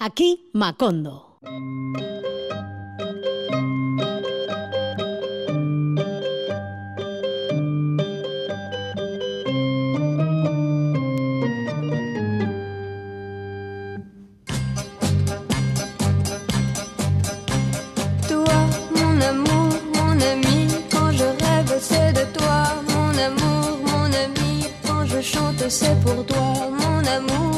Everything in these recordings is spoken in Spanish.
Aquí Macondo. c'est pour toi, mon amour, mon ami. Je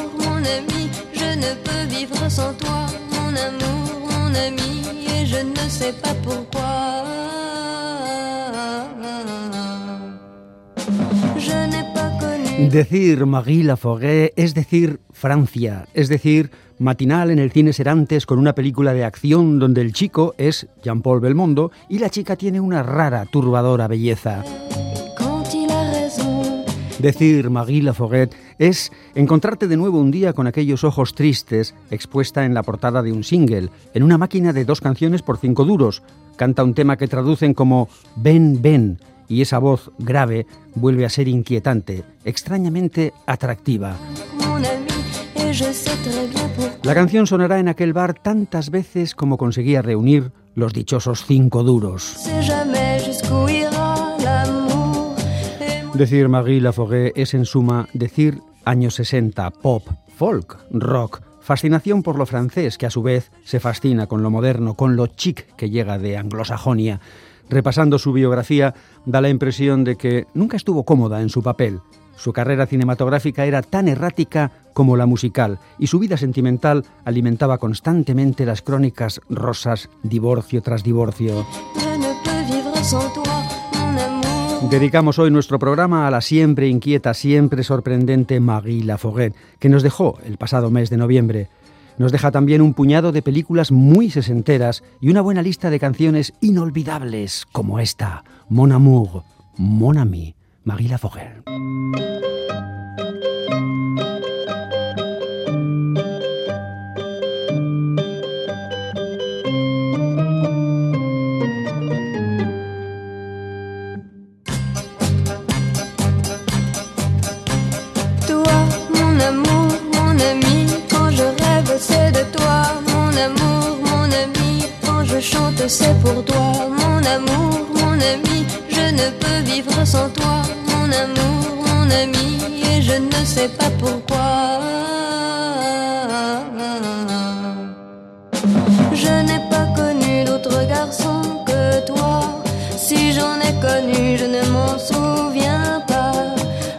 Decir Marie Laforêt es decir Francia, es decir matinal en el cine Serantes con una película de acción donde el chico es Jean-Paul Belmondo y la chica tiene una rara, turbadora belleza. Decir Marie Laforêt es encontrarte de nuevo un día con aquellos ojos tristes expuesta en la portada de un single, en una máquina de dos canciones por cinco duros. Canta un tema que traducen como Ven, ven, y esa voz grave vuelve a ser inquietante, extrañamente atractiva. La canción sonará en aquel bar tantas veces como conseguía reunir los dichosos cinco duros. Decir Marie Laforêt es en suma decir años 60, pop, folk, rock, fascinación por lo francés que a su vez se fascina con lo moderno, con lo chic que llega de anglosajonia. Repasando su biografía, da la impresión de que nunca estuvo cómoda en su papel. Su carrera cinematográfica era tan errática como la musical y su vida sentimental alimentaba constantemente las crónicas rosas divorcio tras divorcio. Dedicamos hoy nuestro programa a la siempre inquieta, siempre sorprendente Marie Laforêt, que nos dejó el pasado mes de noviembre. Nos deja también un puñado de películas muy sesenteras y una buena lista de canciones inolvidables como esta, Mon Amour, Mon Ami, Marie Laforêt. c'est pour toi, mon amour, mon ami. Je ne peux vivre sans toi, mon amour, mon ami. Et je ne sais pas pourquoi. Je n'ai pas connu d'autre garçon que toi. Si j'en ai connu, je ne m'en souviens pas.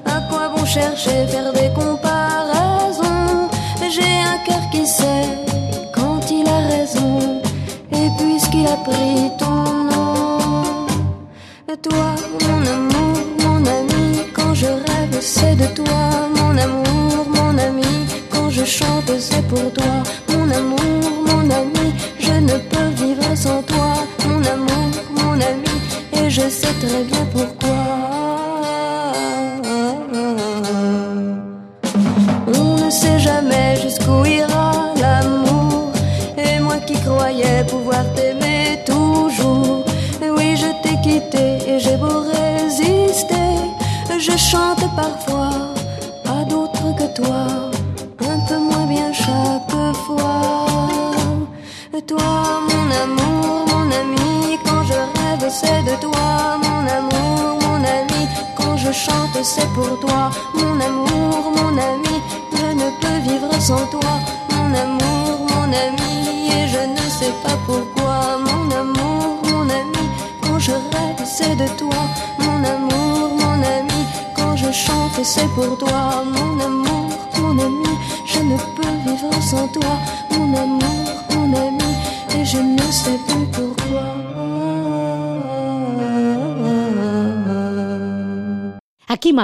À quoi bon chercher, faire des puisqu'il a pris ton nom. Toi, mon amour, mon ami, quand je rêve, c'est de toi, mon amour, mon ami. Quand je chante, c'est pour toi, mon amour, mon ami. Je ne peux vivre sans toi, mon amour, mon ami. Et je sais très bien pourquoi.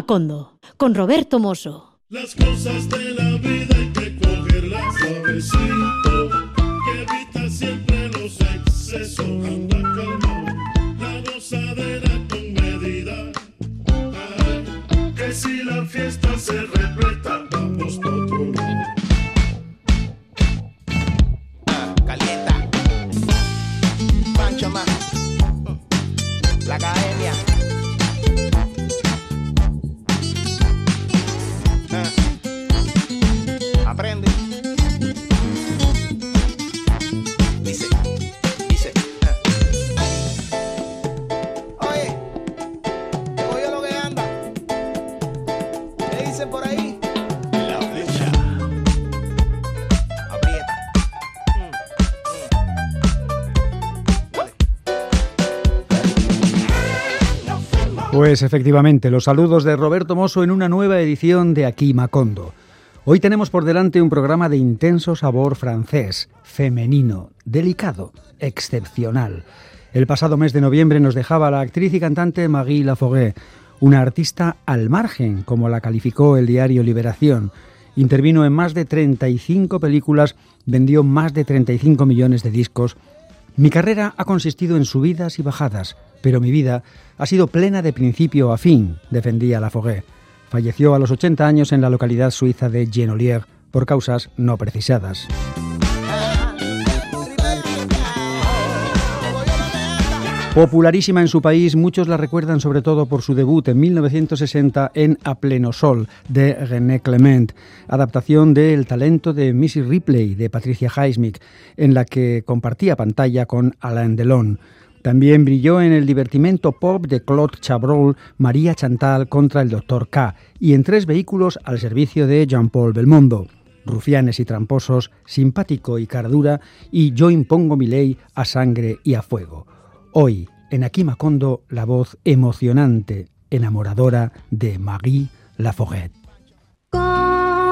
Macondo, con Roberto Mosso. Las cosas de la vida hay que cogerlas suavecito, por ahí? Pues efectivamente, los saludos de Roberto Mosso en una nueva edición de Aquí Macondo. Hoy tenemos por delante un programa de intenso sabor francés, femenino, delicado, excepcional. El pasado mes de noviembre nos dejaba la actriz y cantante Marie Laforêt, una artista al margen, como la calificó el diario Liberación. Intervino en más de 35 películas, vendió más de 35 millones de discos. Mi carrera ha consistido en subidas y bajadas, pero mi vida ha sido plena de principio a fin, defendía Laforêt. Falleció a los 80 años en la localidad suiza de Genolier por causas no precisadas. Popularísima en su país, muchos la recuerdan sobre todo por su debut en 1960 en A Pleno Sol de René Clement, adaptación de El talento de Missy Ripley de Patricia Highsmith, en la que compartía pantalla con Alain Delon. También brilló en el divertimento pop de Claude Chabrol, María Chantal contra el Dr. K y en tres vehículos al servicio de Jean-Paul Belmondo. Rufianes y tramposos, simpático y cardura y yo impongo mi ley a sangre y a fuego. Hoy, en Aquí Macondo, la voz emocionante, enamoradora de Marie Laforêt. La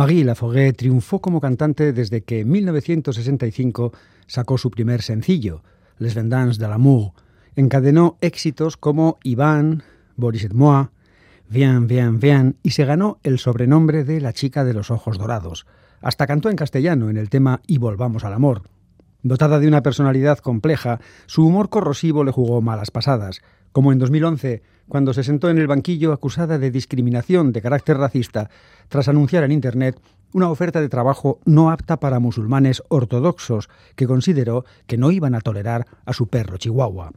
Marie Laforêt triunfó como cantante desde que en 1965 sacó su primer sencillo, Les Vendanges de l'amour. Encadenó éxitos como Iván, Boris et moi, Viens, viens, viens y se ganó el sobrenombre de la chica de los ojos dorados. Hasta cantó en castellano en el tema Y volvamos al amor. Dotada de una personalidad compleja, su humor corrosivo le jugó malas pasadas, como en 2011, cuando se sentó en el banquillo acusada de discriminación de carácter racista tras anunciar en Internet una oferta de trabajo no apta para musulmanes ortodoxos que consideró que no iban a tolerar a su perro chihuahua.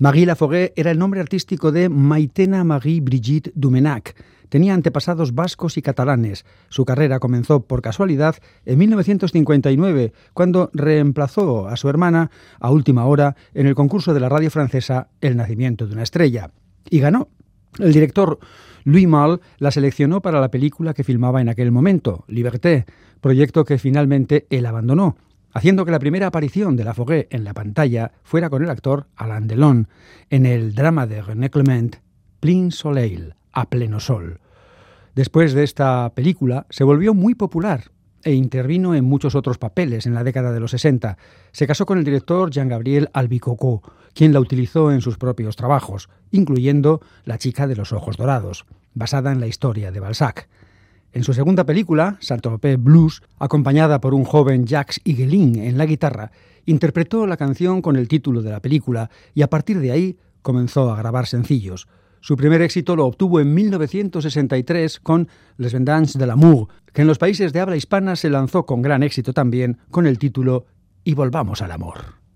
Marie Laforêt era el nombre artístico de Maitena Marie Brigitte Dumenac, tenía antepasados vascos y catalanes. Su carrera comenzó por casualidad en 1959, cuando reemplazó a su hermana a última hora en el concurso de la radio francesa El nacimiento de una estrella. Y ganó. El director Louis Malle la seleccionó para la película que filmaba en aquel momento, Liberté, proyecto que finalmente él abandonó, haciendo que la primera aparición de la Foguet en la pantalla fuera con el actor Alain Delon en el drama de René Clement, Plein Soleil, a pleno sol. Después de esta película se volvió muy popular e intervino en muchos otros papeles en la década de los 60. Se casó con el director Jean-Gabriel Albicocó, quien la utilizó en sus propios trabajos, incluyendo La chica de los ojos dorados, basada en la historia de Balzac. En su segunda película, Saint-Tropez Blues, acompañada por un joven Jacques Higuelin en la guitarra, interpretó la canción con el título de la película y a partir de ahí comenzó a grabar sencillos. Su primer éxito lo obtuvo en 1963 con Les Vendanges de l'amour, que en los países de habla hispana se lanzó con gran éxito también con el título Y volvamos al amor.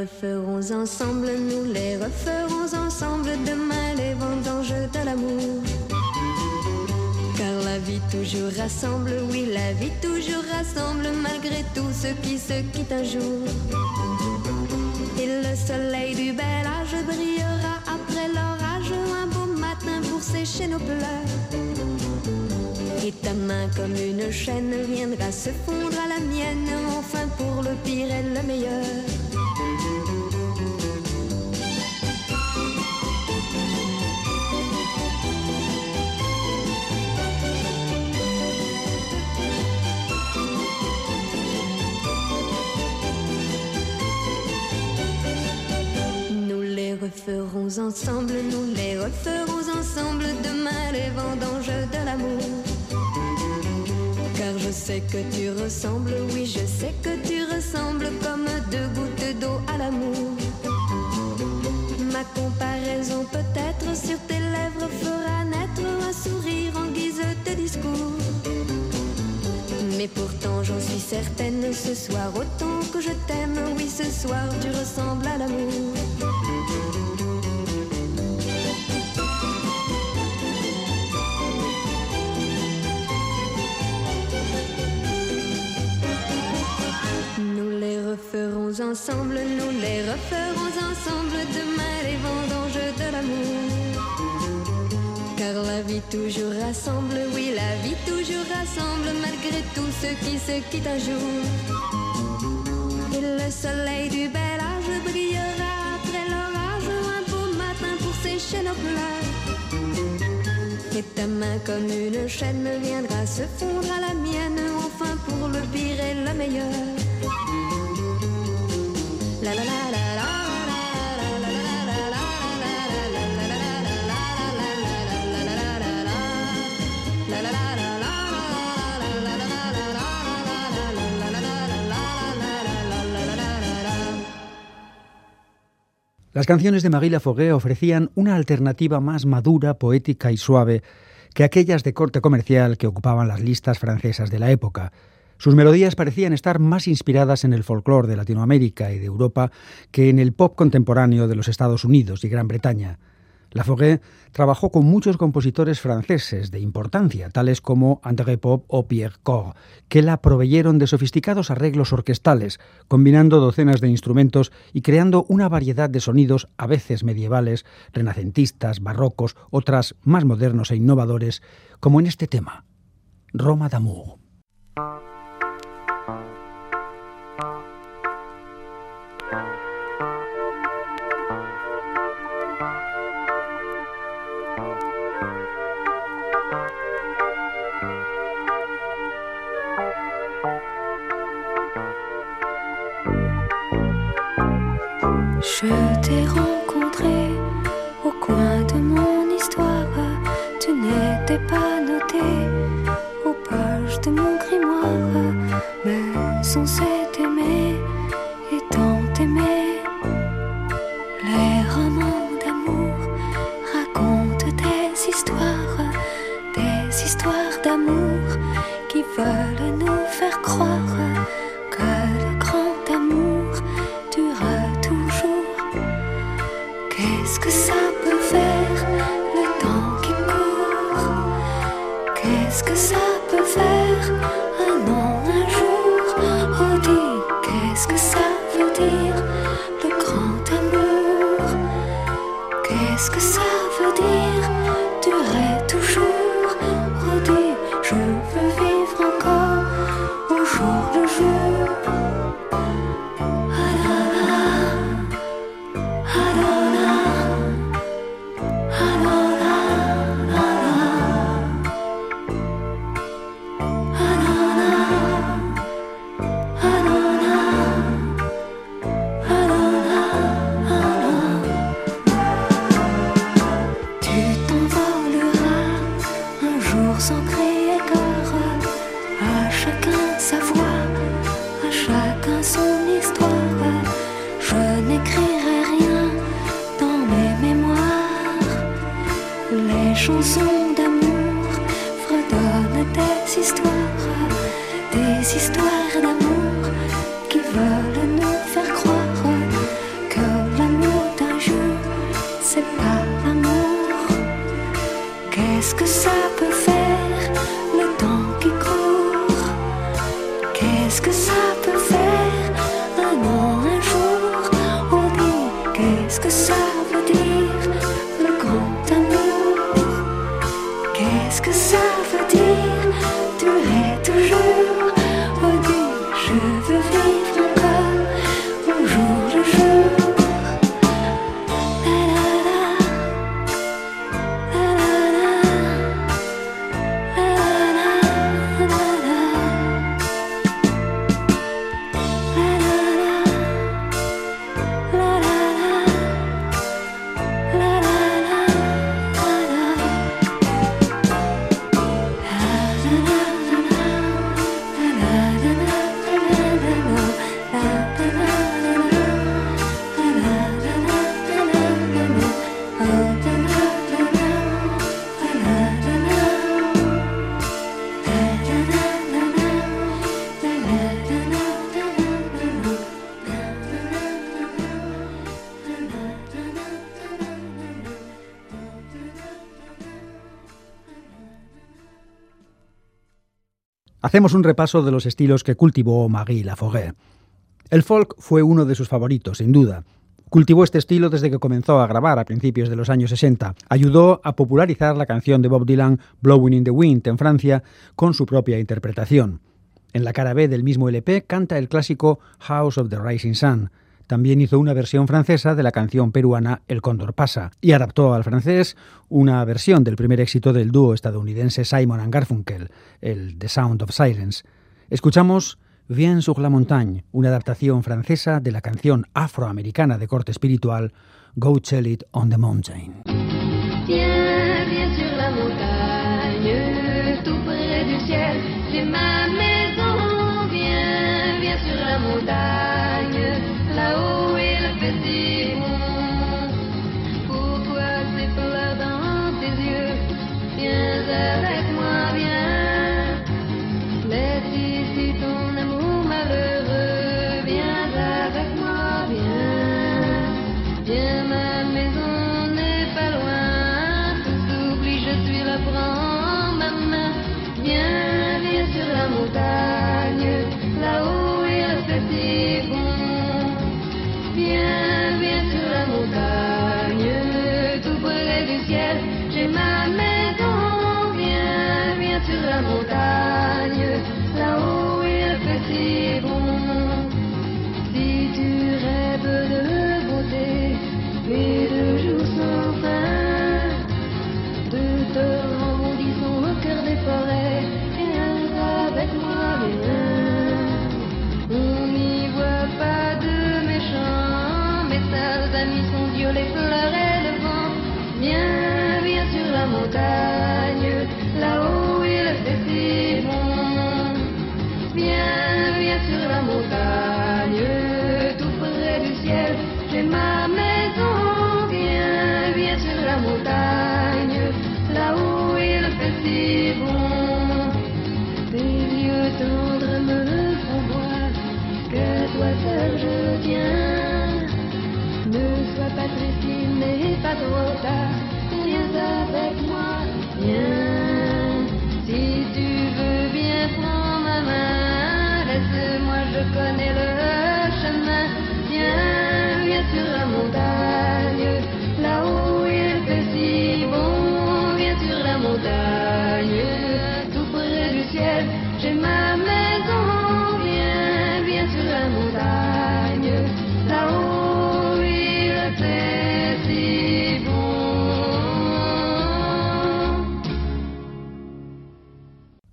Referons ensemble, nous les referons ensemble demain les vendanges de l'amour. Car la vie toujours rassemble, oui, la vie toujours rassemble malgré tout ce qui se quitte un jour. Et le soleil du bel âge brillera après l'orage, un beau matin pour sécher nos pleurs. Et ta main comme une chaîne viendra se fondre à la mienne, enfin pour le pire et le meilleur. Referons ensemble, nous les referons ensemble demain les vendanges de l'amour. Car je sais que tu ressembles, oui, je sais que tu ressembles comme deux gouttes d'eau à l'amour. Ma comparaison peut-être sur tes lèvres fera naître un sourire en guise de discours. Mais pourtant j'en suis certaine, ce soir autant que je t'aime, oui ce soir tu ressembles à l'amour. Referons ensemble, nous les referons ensemble demain les vendanges de l'amour. Car la vie toujours rassemble, oui la vie toujours rassemble malgré tout ce qui se quitte un jour. Et le soleil du bel âge brillera après l'orage, un beau matin pour sécher nos pleurs. Et ta main comme une chaîne viendra se fondre à la mienne, enfin pour le pire et le meilleur. Las canciones de Marie Laforgue ofrecían una alternativa más madura, poética y suave que aquellas de corte comercial que ocupaban las listas francesas de la época. Sus melodías parecían estar más inspiradas en el folclore de Latinoamérica y de Europa que en el pop contemporáneo de los Estados Unidos y Gran Bretaña. Laforgue trabajó con muchos compositores franceses de importancia, tales como André Pop o Pierre Cor, que la proveyeron de sofisticados arreglos orquestales, combinando docenas de instrumentos y creando una variedad de sonidos a veces medievales, renacentistas, barrocos, otras más modernos e innovadores, como en este tema, Roma d'amour. But. Hacemos un repaso de los estilos que cultivó Marie Laforêt. El folk fue uno de sus favoritos, sin duda. Cultivó este estilo desde que comenzó a grabar a principios de los años 60. Ayudó a popularizar la canción de Bob Dylan Blowing in the Wind en Francia con su propia interpretación. En la cara B del mismo LP canta el clásico House of the Rising Sun, también hizo una versión francesa de la canción peruana El Cóndor pasa y adaptó al francés una versión del primer éxito del dúo estadounidense Simon and Garfunkel, el The Sound of Silence. Escuchamos Bien sur la montagne, una adaptación francesa de la canción afroamericana de corte espiritual Go Tell It on the Mountain. Sur la montagne, du ciel, أولى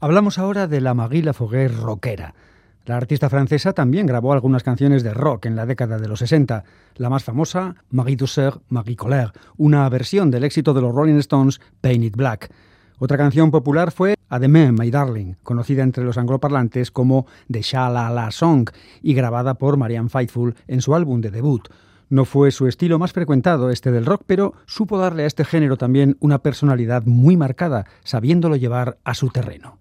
Hablamos ahora de la Marie Laforêt rockera. La artista francesa también grabó algunas canciones de rock en la década de los 60. La más famosa, Marie Douceur, Marie Colère, una versión del éxito de los Rolling Stones, Paint It Black. Otra canción popular fue A My Darling, conocida entre los angloparlantes como The Sha La La Song y grabada por Marianne Faithfull en su álbum de debut. No fue su estilo más frecuentado este del rock, pero supo darle a este género también una personalidad muy marcada, sabiéndolo llevar a su terreno.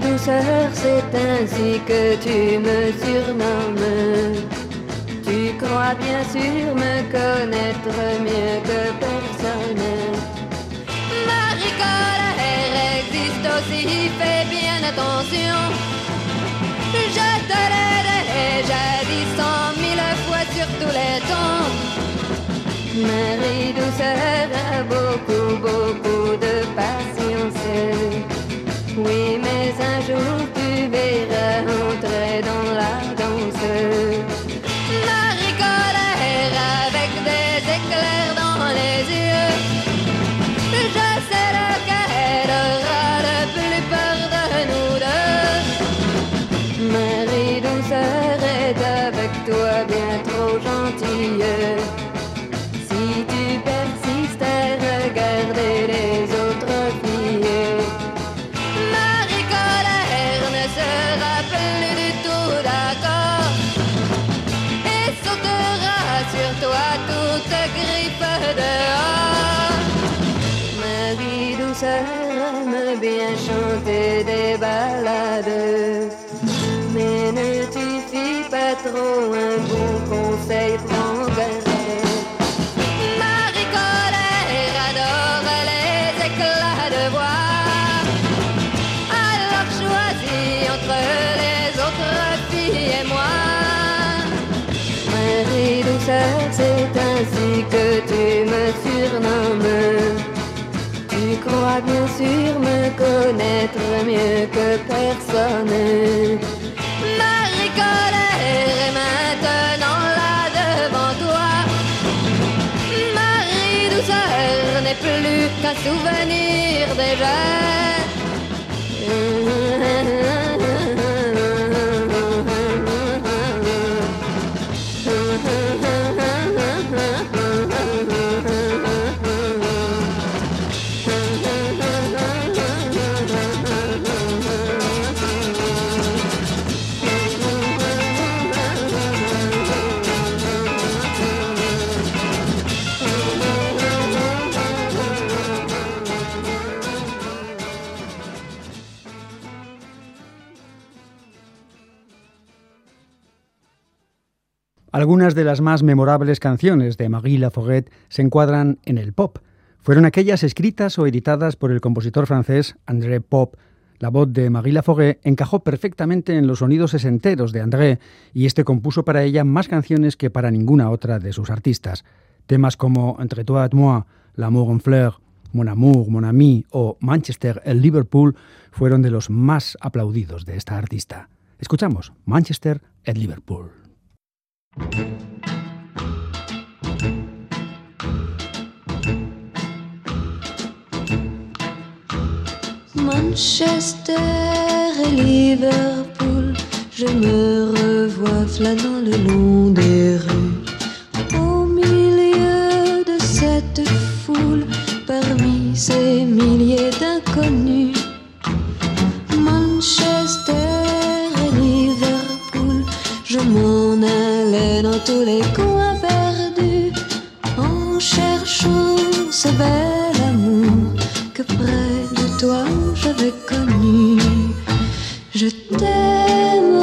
Douceur, c'est ainsi que tu me surnommes. Tu crois bien sûr me connaître mieux que personne. Marie colère existe aussi, fais bien attention. Je te l'ai dit cent mille fois sur tous les tons. Marie douceur a beaucoup sûr me connaître mieux que personne. Marie colère est maintenant là devant toi. Marie douceur n'est plus qu'un souvenir Algunas de las más memorables canciones de Marie Laforêt se encuadran en el pop. Fueron aquellas escritas o editadas por el compositor francés André Pop. La voz de Marie Laforêt encajó perfectamente en los sonidos sesenteros de André y este compuso para ella más canciones que para ninguna otra de sus artistas. Temas como Entre toi et moi, L'amour en fleur, Mon amour, mon ami o Manchester, el Liverpool fueron de los más aplaudidos de esta artista. Escuchamos Manchester, el Liverpool. Manchester et Liverpool, je me revois flânant le long des rues. Au milieu de cette foule, parmi ces milliers d'inconnus. Manchester tous les coins perdus en cherchant ce bel amour que près de toi j'avais connu. Je t'aime,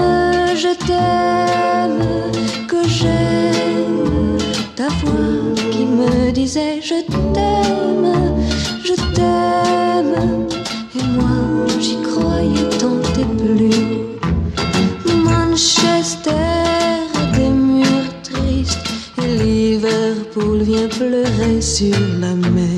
je t'aime, que j'aime ta voix qui me disait je t'aime. pleurait sur la mer.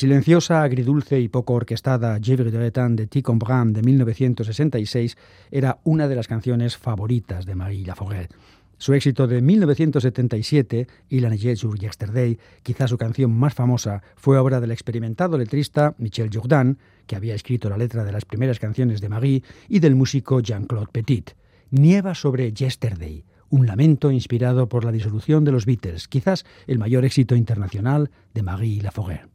silenciosa, agridulce y poco orquestada Givre de Etan de Ticon de 1966 era una de las canciones favoritas de Marie Laforêt. Su éxito de 1977, Il Année sur Yesterday, quizá su canción más famosa, fue obra del experimentado letrista Michel Jourdan, que había escrito la letra de las primeras canciones de Marie, y del músico Jean-Claude Petit. Nieva sobre Yesterday, un lamento inspirado por la disolución de los Beatles, quizás el mayor éxito internacional de Marie Laforêt.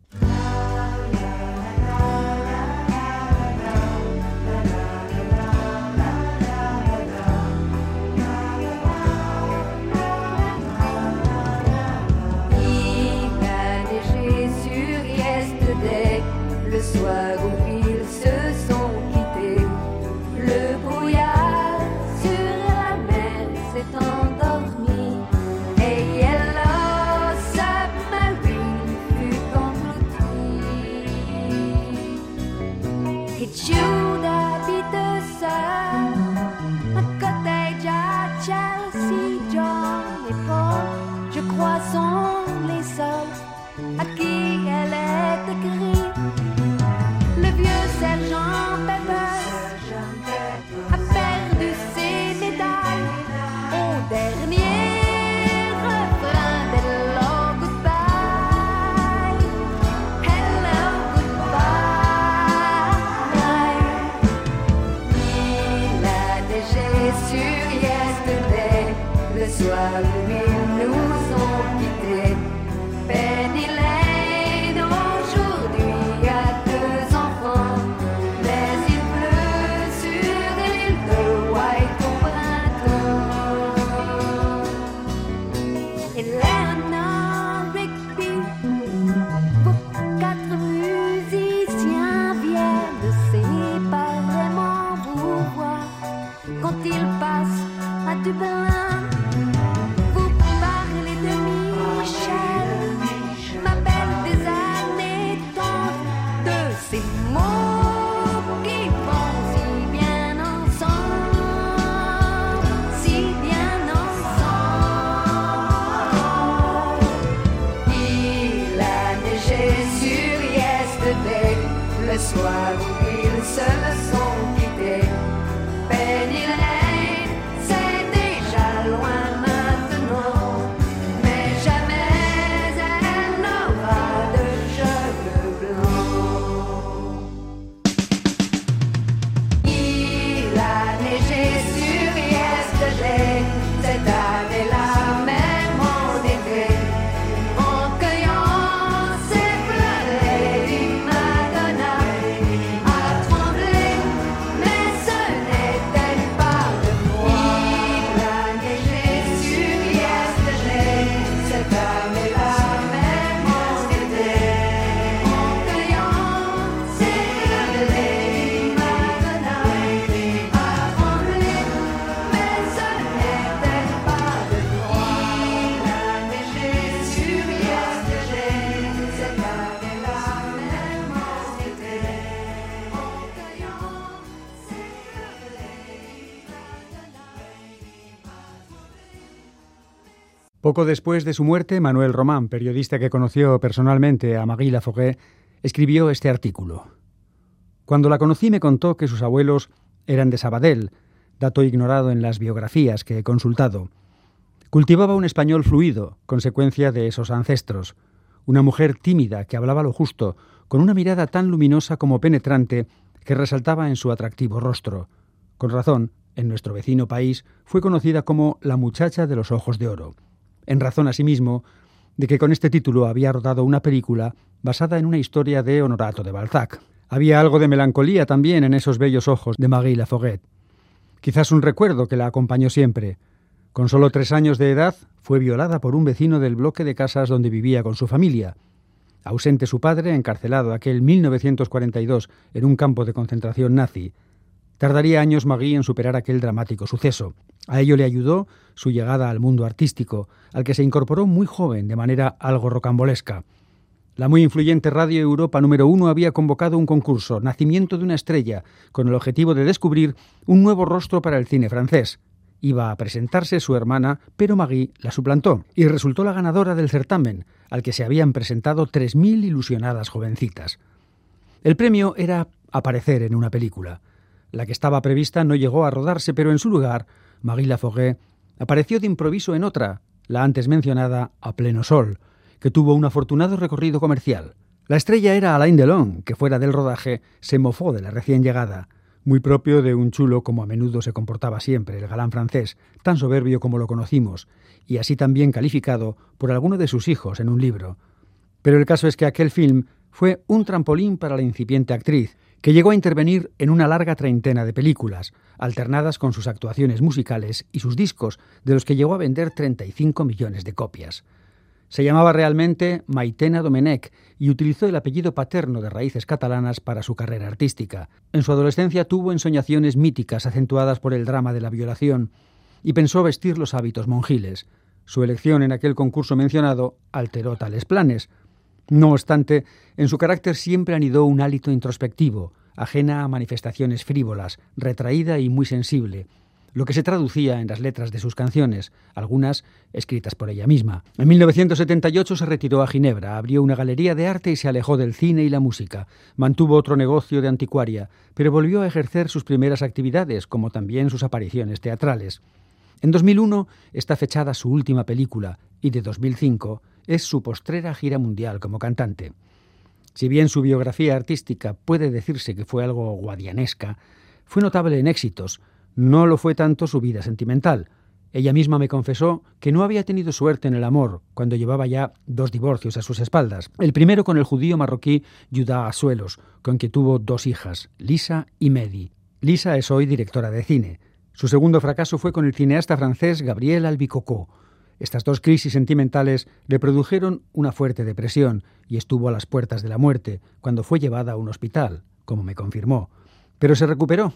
Poco después de su muerte, Manuel Román, periodista que conoció personalmente a Marie Laforêt, escribió este artículo. Cuando la conocí me contó que sus abuelos eran de Sabadell, dato ignorado en las biografías que he consultado. Cultivaba un español fluido, consecuencia de esos ancestros. Una mujer tímida que hablaba lo justo, con una mirada tan luminosa como penetrante que resaltaba en su atractivo rostro. Con razón, en nuestro vecino país fue conocida como la muchacha de los ojos de oro, en razón asimismo de que con este título había rodado una película basada en una historia de Honorato de Balzac. Había algo de melancolía también en esos bellos ojos de Marie Laforêt. Quizás un recuerdo que la acompañó siempre. Con solo tres años de edad fue violada por un vecino del bloque de casas donde vivía con su familia. Ausente su padre, encarcelado aquel 1942 en un campo de concentración nazi, Tardaría años Magui en superar aquel dramático suceso. A ello le ayudó su llegada al mundo artístico, al que se incorporó muy joven de manera algo rocambolesca. La muy influyente Radio Europa número uno había convocado un concurso, Nacimiento de una estrella, con el objetivo de descubrir un nuevo rostro para el cine francés. Iba a presentarse su hermana, pero Magui la suplantó y resultó la ganadora del certamen, al que se habían presentado 3.000 ilusionadas jovencitas. El premio era aparecer en una película. La que estaba prevista no llegó a rodarse, pero en su lugar, Marie Laforêt apareció de improviso en otra, la antes mencionada A Pleno Sol, que tuvo un afortunado recorrido comercial. La estrella era Alain Delon, que fuera del rodaje se mofó de la recién llegada, muy propio de un chulo como a menudo se comportaba siempre el galán francés, tan soberbio como lo conocimos, y así también calificado por alguno de sus hijos en un libro. Pero el caso es que aquel film fue un trampolín para la incipiente actriz, que llegó a intervenir en una larga treintena de películas, alternadas con sus actuaciones musicales y sus discos, de los que llegó a vender 35 millones de copias. Se llamaba realmente Maitena Domenech y utilizó el apellido paterno de raíces catalanas para su carrera artística. En su adolescencia tuvo ensoñaciones míticas acentuadas por el drama de la violación y pensó vestir los hábitos monjiles. Su elección en aquel concurso mencionado alteró tales planes, no obstante, en su carácter siempre anidó un hálito introspectivo, ajena a manifestaciones frívolas, retraída y muy sensible, lo que se traducía en las letras de sus canciones, algunas escritas por ella misma. En 1978 se retiró a Ginebra, abrió una galería de arte y se alejó del cine y la música. Mantuvo otro negocio de anticuaria, pero volvió a ejercer sus primeras actividades, como también sus apariciones teatrales. En 2001 está fechada su última película y de 2005 es su postrera gira mundial como cantante. Si bien su biografía artística puede decirse que fue algo guadianesca, fue notable en éxitos, no lo fue tanto su vida sentimental. Ella misma me confesó que no había tenido suerte en el amor cuando llevaba ya dos divorcios a sus espaldas. El primero con el judío marroquí Judá Azuelos, con quien tuvo dos hijas, Lisa y Medi. Lisa es hoy directora de cine. Su segundo fracaso fue con el cineasta francés Gabriel Albicocó. Estas dos crisis sentimentales le produjeron una fuerte depresión y estuvo a las puertas de la muerte cuando fue llevada a un hospital, como me confirmó. Pero se recuperó.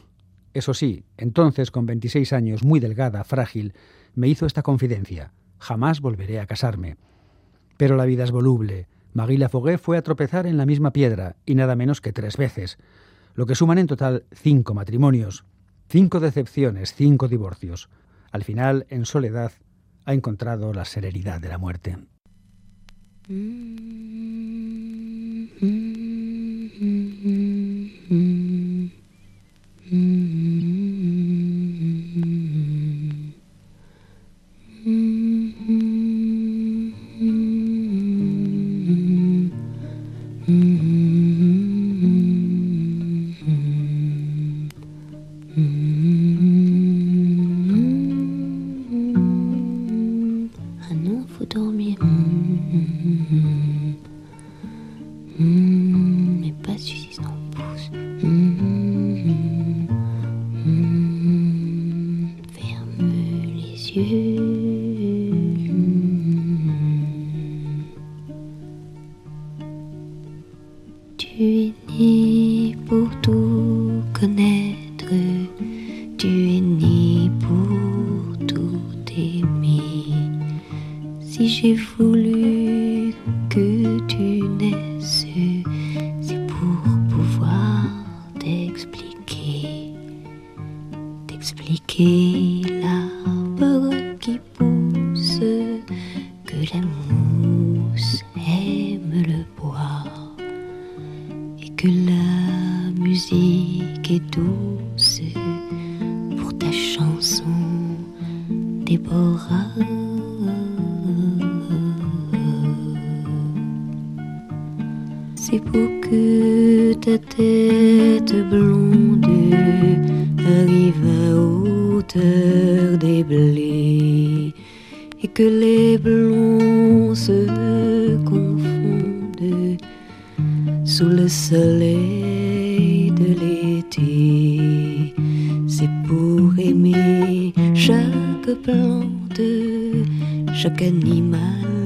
Eso sí, entonces, con 26 años, muy delgada, frágil, me hizo esta confidencia. Jamás volveré a casarme. Pero la vida es voluble. Marie Lafoguet fue a tropezar en la misma piedra, y nada menos que tres veces, lo que suman en total cinco matrimonios, cinco decepciones, cinco divorcios. Al final, en soledad, ha encontrado la serenidad de la muerte. 人无。Chaque animal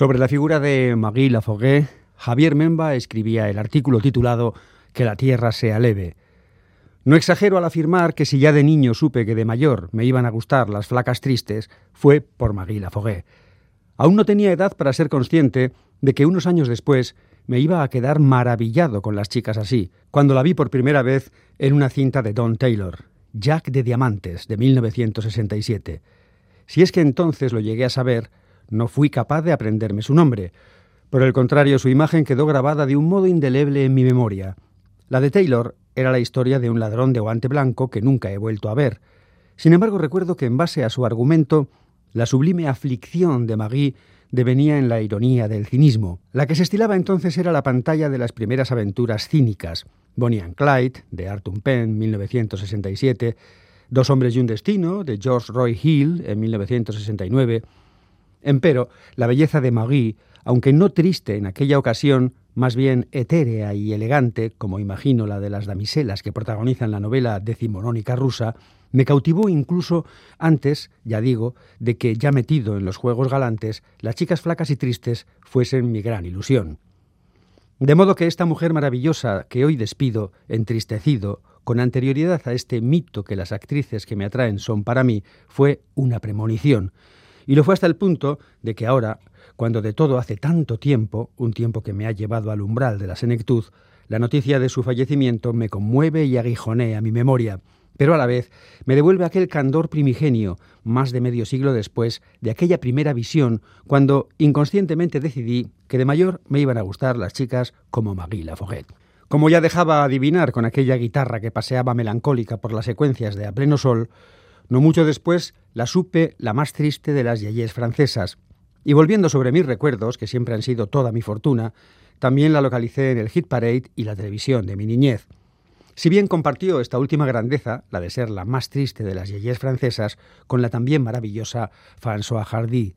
Sobre la figura de Marie Laforgue, Javier Memba escribía el artículo titulado Que la tierra sea leve. No exagero al afirmar que si ya de niño supe que de mayor me iban a gustar las flacas tristes, fue por Marie Laforgue. Aún no tenía edad para ser consciente de que unos años después me iba a quedar maravillado con las chicas así, cuando la vi por primera vez en una cinta de Don Taylor, Jack de Diamantes, de 1967. Si es que entonces lo llegué a saber, no fui capaz de aprenderme su nombre. Por el contrario, su imagen quedó grabada de un modo indeleble en mi memoria. La de Taylor era la historia de un ladrón de guante blanco que nunca he vuelto a ver. Sin embargo, recuerdo que en base a su argumento, la sublime aflicción de Magui devenía en la ironía del cinismo. La que se estilaba entonces era la pantalla de las primeras aventuras cínicas. Bonnie and Clyde, de Arthur Penn, 1967, Dos hombres y un destino, de George Roy Hill, en 1969. Empero, la belleza de Magui, aunque no triste en aquella ocasión, más bien etérea y elegante, como imagino la de las damiselas que protagonizan la novela decimonónica rusa, me cautivó incluso antes, ya digo, de que, ya metido en los juegos galantes, las chicas flacas y tristes fuesen mi gran ilusión. De modo que esta mujer maravillosa que hoy despido, entristecido, con anterioridad a este mito que las actrices que me atraen son para mí, fue una premonición. Y lo fue hasta el punto de que ahora, cuando de todo hace tanto tiempo, un tiempo que me ha llevado al umbral de la senectud, la noticia de su fallecimiento me conmueve y aguijonea mi memoria, pero a la vez me devuelve aquel candor primigenio, más de medio siglo después de aquella primera visión, cuando inconscientemente decidí que de mayor me iban a gustar las chicas como Marie Laforget. Como ya dejaba adivinar con aquella guitarra que paseaba melancólica por las secuencias de A pleno sol, no mucho después la supe la más triste de las yeyes francesas, y volviendo sobre mis recuerdos, que siempre han sido toda mi fortuna, también la localicé en el hit parade y la televisión de mi niñez. Si bien compartió esta última grandeza, la de ser la más triste de las yeyes francesas, con la también maravillosa François Hardy.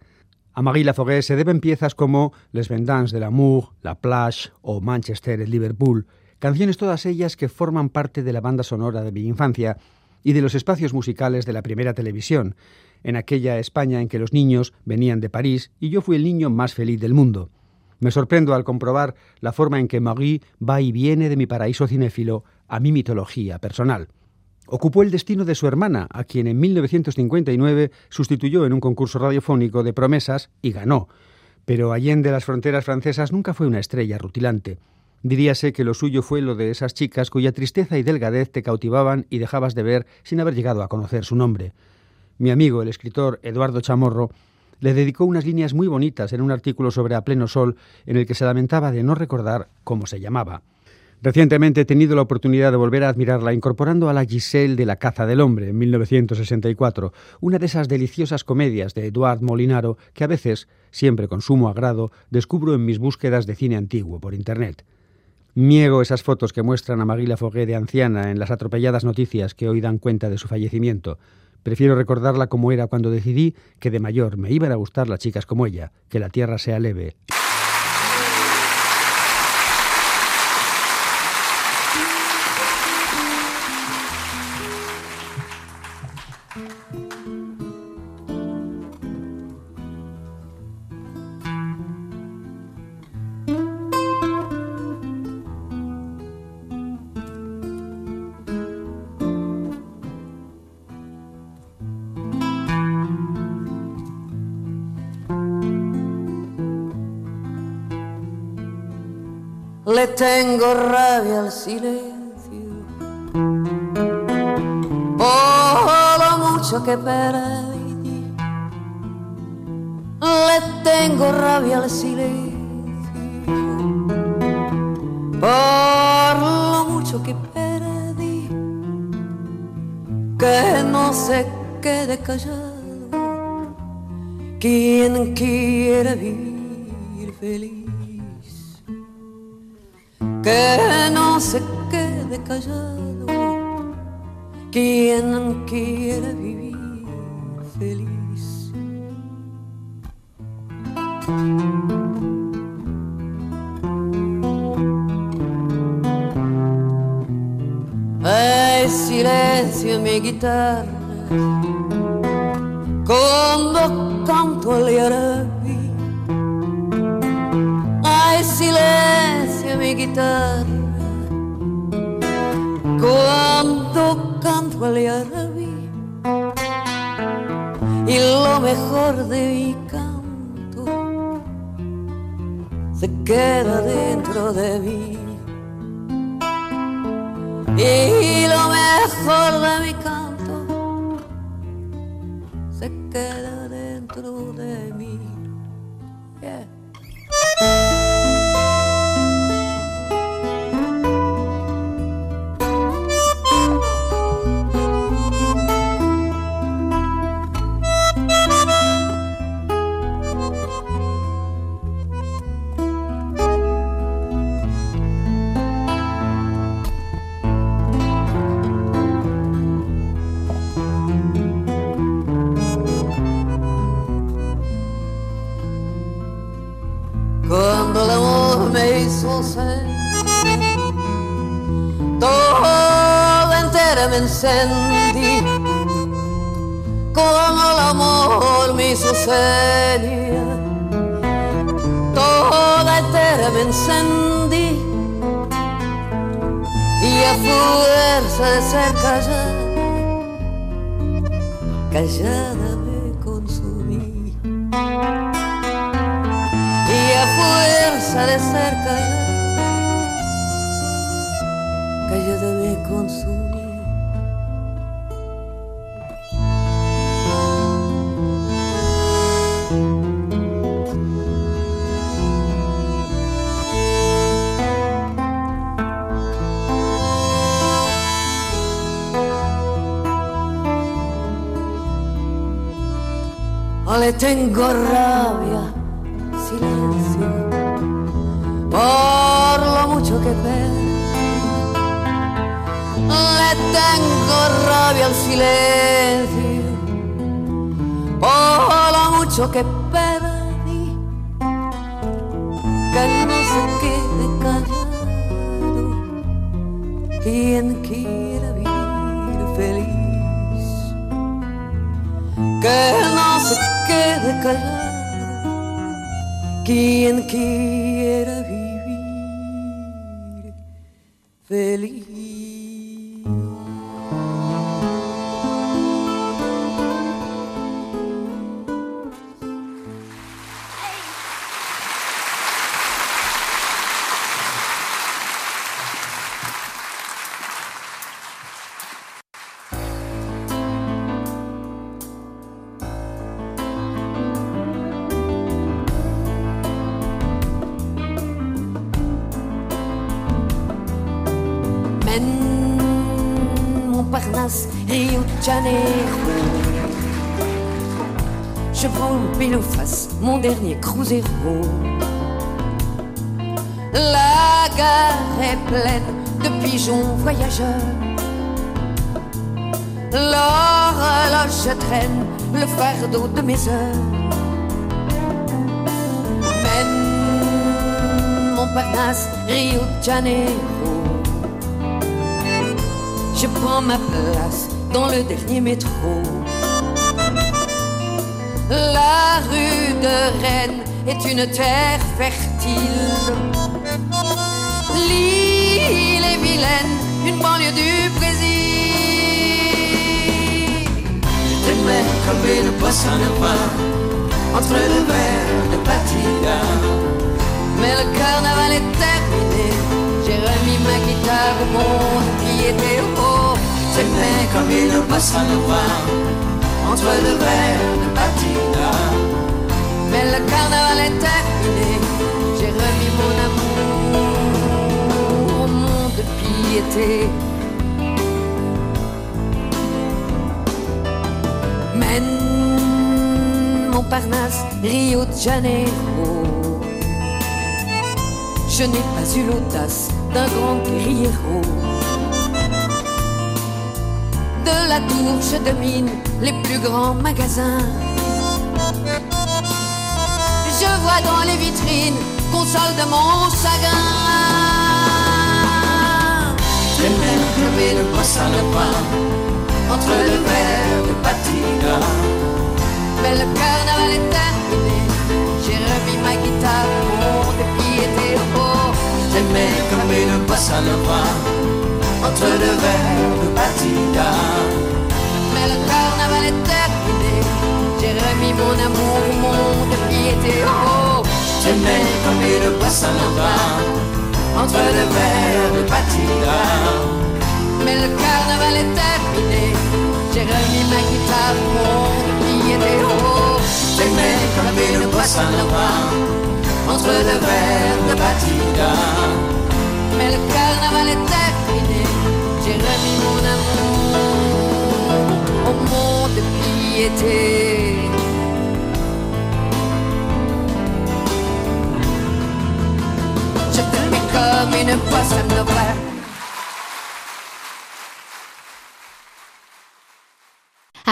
A Marie Laforêt se deben piezas como Les Vendanges de l'amour, La Plage o Manchester et Liverpool, canciones todas ellas que forman parte de la banda sonora de mi infancia y de los espacios musicales de la primera televisión, en aquella España en que los niños venían de París y yo fui el niño más feliz del mundo. Me sorprendo al comprobar la forma en que Marie va y viene de mi paraíso cinéfilo a mi mitología personal. Ocupó el destino de su hermana, a quien en 1959 sustituyó en un concurso radiofónico de promesas y ganó. Pero allende las fronteras francesas nunca fue una estrella rutilante. Diríase que lo suyo fue lo de esas chicas cuya tristeza y delgadez te cautivaban y dejabas de ver sin haber llegado a conocer su nombre. Mi amigo, el escritor Eduardo Chamorro, le dedicó unas líneas muy bonitas en un artículo sobre A Pleno Sol en el que se lamentaba de no recordar cómo se llamaba. Recientemente he tenido la oportunidad de volver a admirarla incorporando a la Giselle de La caza del hombre en 1964, una de esas deliciosas comedias de Eduard Molinaro que a veces, siempre con sumo agrado, descubro en mis búsquedas de cine antiguo por Internet. Niego esas fotos que muestran a Marie Laforgue de anciana en las atropelladas noticias que hoy dan cuenta de su fallecimiento. Prefiero recordarla como era cuando decidí que de mayor me iban a gustar las chicas como ella, que la tierra sea leve. Le tengo rabia al silencio por lo mucho que perdí. Le tengo rabia al silencio por lo mucho que perdí. Que no se quede callado quien quiere vivir feliz que no se quede callado quien quiere vivir feliz. Hay silencio en mi guitarra cuando canto al. Hay silencio en guitarra cuando canto al yarabi. Y lo mejor de mi canto se queda dentro de mí. Y lo mejor de mi encendí Cuando el amor hizo ser Toda entera me encendí Y a fuerza de ser callada Callada Le tengo rabia silencio por lo mucho que perdí. le tengo rabia al silencio por lo mucho que perdí, que no se quede callado quien quiera quede callado quien quiera vivir feliz. Pleine de pigeons voyageurs. L'horloge traîne le fardeau de mes heures. Mène Montparnasse, Rio de Janeiro. Je prends ma place dans le dernier métro. La rue de Rennes est une terre fertile. Banlieue du Brésil. Je t'aimais comme une de pain entre le verre de Patina. Mais le carnaval est terminé. J'ai remis ma guitare au monde qui était haut. T'aimais comme une de pain entre le verre de Patina. Mais le carnaval est terminé. De piété. Mène Montparnasse, Rio de Janeiro. Je n'ai pas eu l'audace d'un grand guerriero. De la tour, je domine les plus grands magasins. Je vois dans les vitrines console de mon chagrin. T'aimais comme une poisson de pain entre le verre de Patina. Mais le carnaval est terminé. J'ai remis ma guitare au monde qui était haut. T'aimais comme une poisson de pain entre le verre de Patina. Mais le carnaval est terminé. J'ai remis mon amour au monde qui était haut. T'aimais comme une poisson de pain entre le verre de Patina. Mais le carnaval est terminé. J'ai remis ma guitare au monde qui était haut. T'aimais comme une poisson pain entre le verre de Patina. Mais le carnaval est terminé. J'ai remis mon amour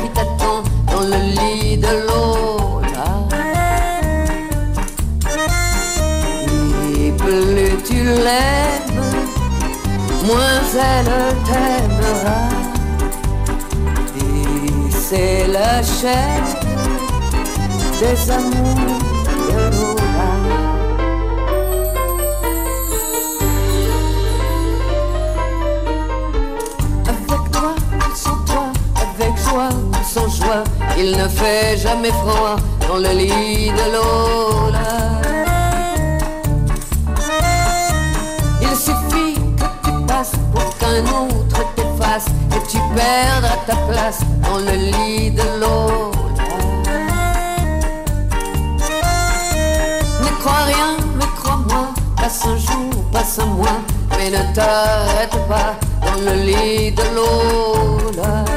qui t'attend dans le lit de Lola. Et plus tu l'aimes, moins elle t'aimera. Et c'est la chaîne des amours il ne fait jamais froid dans le lit de Lola. Il suffit que tu passes pour qu'un autre t'efface et tu perdras ta place dans le lit de Lola. Ne crois rien, mais crois-moi, passe un jour, passe un mois, mais ne t'arrête pas dans le lit de Lola.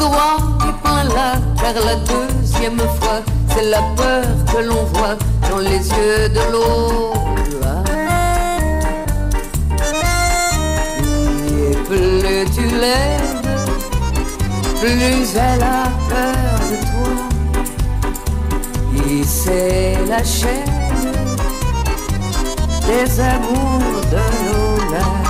droit du point là, car la deuxième fois, c'est la peur que l'on voit dans les yeux de l'autre. Et plus tu l'aimes, plus elle a peur de toi. Et c'est la chaîne des amours de nos